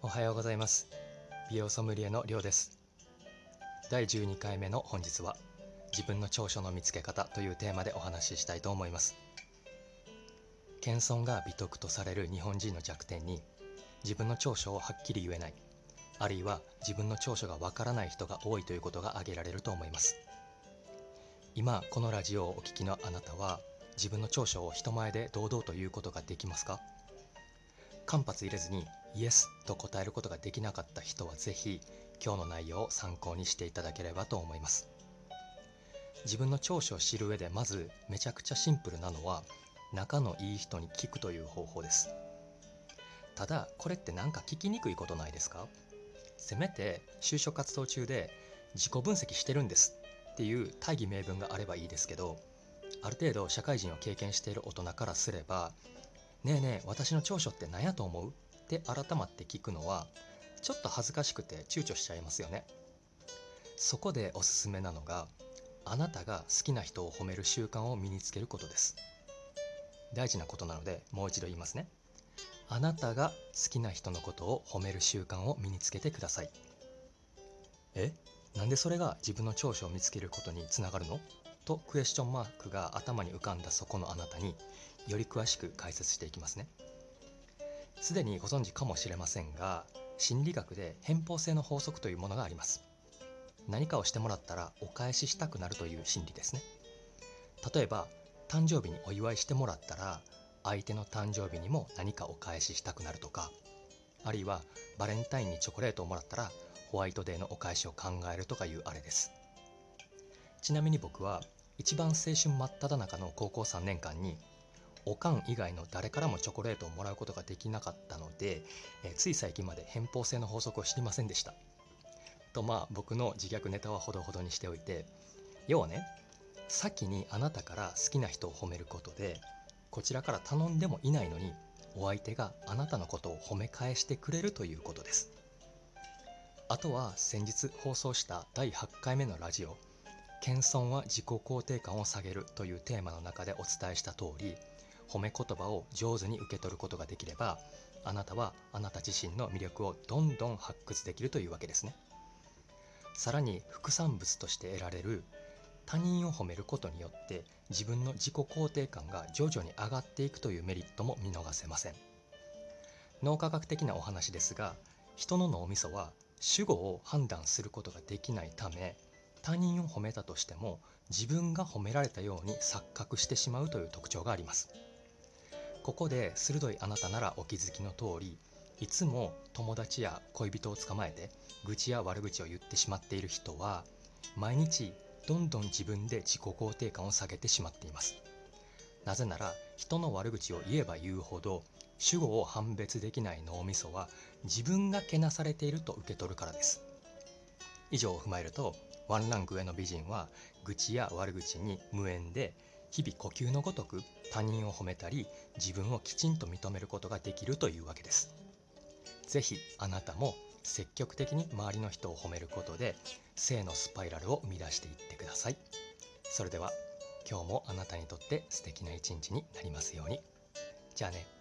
おはようございます。美容ソムリエのりょうです。第12回目の本日は自分の長所の見つけ方というテーマでお話ししたいと思います。謙遜が美徳とされる日本人の弱点に自分の長所をはっきり言えないあるいは自分の長所がわからない人が多いということが挙げられると思います。今このラジオをお聞きのあなたは自分の長所を人前で堂々と言うことができますか？間髪入れずにイエスと答えることができなかった人はぜひ今日の内容を参考にしていただければと思います。自分の長所を知る上でまずめちゃくちゃシンプルなのは仲のいい人に聞くという方法です。ただこれって何か聞きにくいことないですか？せめて就職活動中で自己分析してるんですっていう大義名分があればいいですけどある程度社会人を経験している大人からすれば「ねえねえ私の長所って何やと思う?」って改まって聞くのはちょっと恥ずかしくて躊躇しちゃいますよね。そこでおすすめなのがあなたが好きな人を褒める習慣を身につけることです。大事なことなのでもう一度言いますね。あなたが好きな人のことを褒める習慣を身につけてください。え？なんでそれが自分の長所を見つけることにつながるの？とクエスチョンマークが頭に浮かんだそこのあなたにより詳しく解説していきますね。すでにご存知かもしれませんが心理学で偏方性の法則というものがあります。何かをしてもらったらお返ししたくなるという心理ですね。例えば誕生日にお祝いしてもらったら相手の誕生日にも何かお返ししたくなるとかあるいはバレンタインにチョコレートをもらったらホワイトデーのお返しを考えるとかいうあれですちなみに僕は一番青春真っ只中の高校3年間におかん以外の誰からもチョコレートをもらうことができなかったので、えつい最近まで偏方性の法則を知りませんでした。とまあ僕の自虐ネタはほどほどにしておいて要はね先にあなたから好きな人を褒めることでこちらから頼んでもいないのにお相手があなたのことを褒め返してくれるということです。あとは先日放送した第8回目のラジオ謙遜は自己肯定感を下げるというテーマの中でお伝えした通り褒め言葉を上手に受け取ることができればあなたはあなた自身の魅力をどんどん発掘できるというわけですね。さらに副産物として得られる他人を褒めることによって自分の自己肯定感が徐々に上がっていくというメリットも見逃せません。脳科学的なお話ですが人の脳みそは主語を判断することができないため他人を褒めたとしても自分が褒められたように錯覚してしまうという特徴があります。ここで鋭いあなたならお気づきの通りいつも友達や恋人を捕まえて愚痴や悪口を言ってしまっている人は毎日どんどん自分で自己肯定感を下げてしまっています。なぜなら人の悪口を言えば言うほど主語を判別できない脳みそは自分がけなされていると受け取るからです。以上を踏まえるとワンランク上の美人は愚痴や悪口に無縁で日々呼吸のごとく他人を褒めたり自分をきちんと認めることができるというわけです。是非あなたも積極的に周りの人を褒めることで性のスパイラルを生み出していってください。それでは今日もあなたにとって素敵な一日になりますように。じゃあね。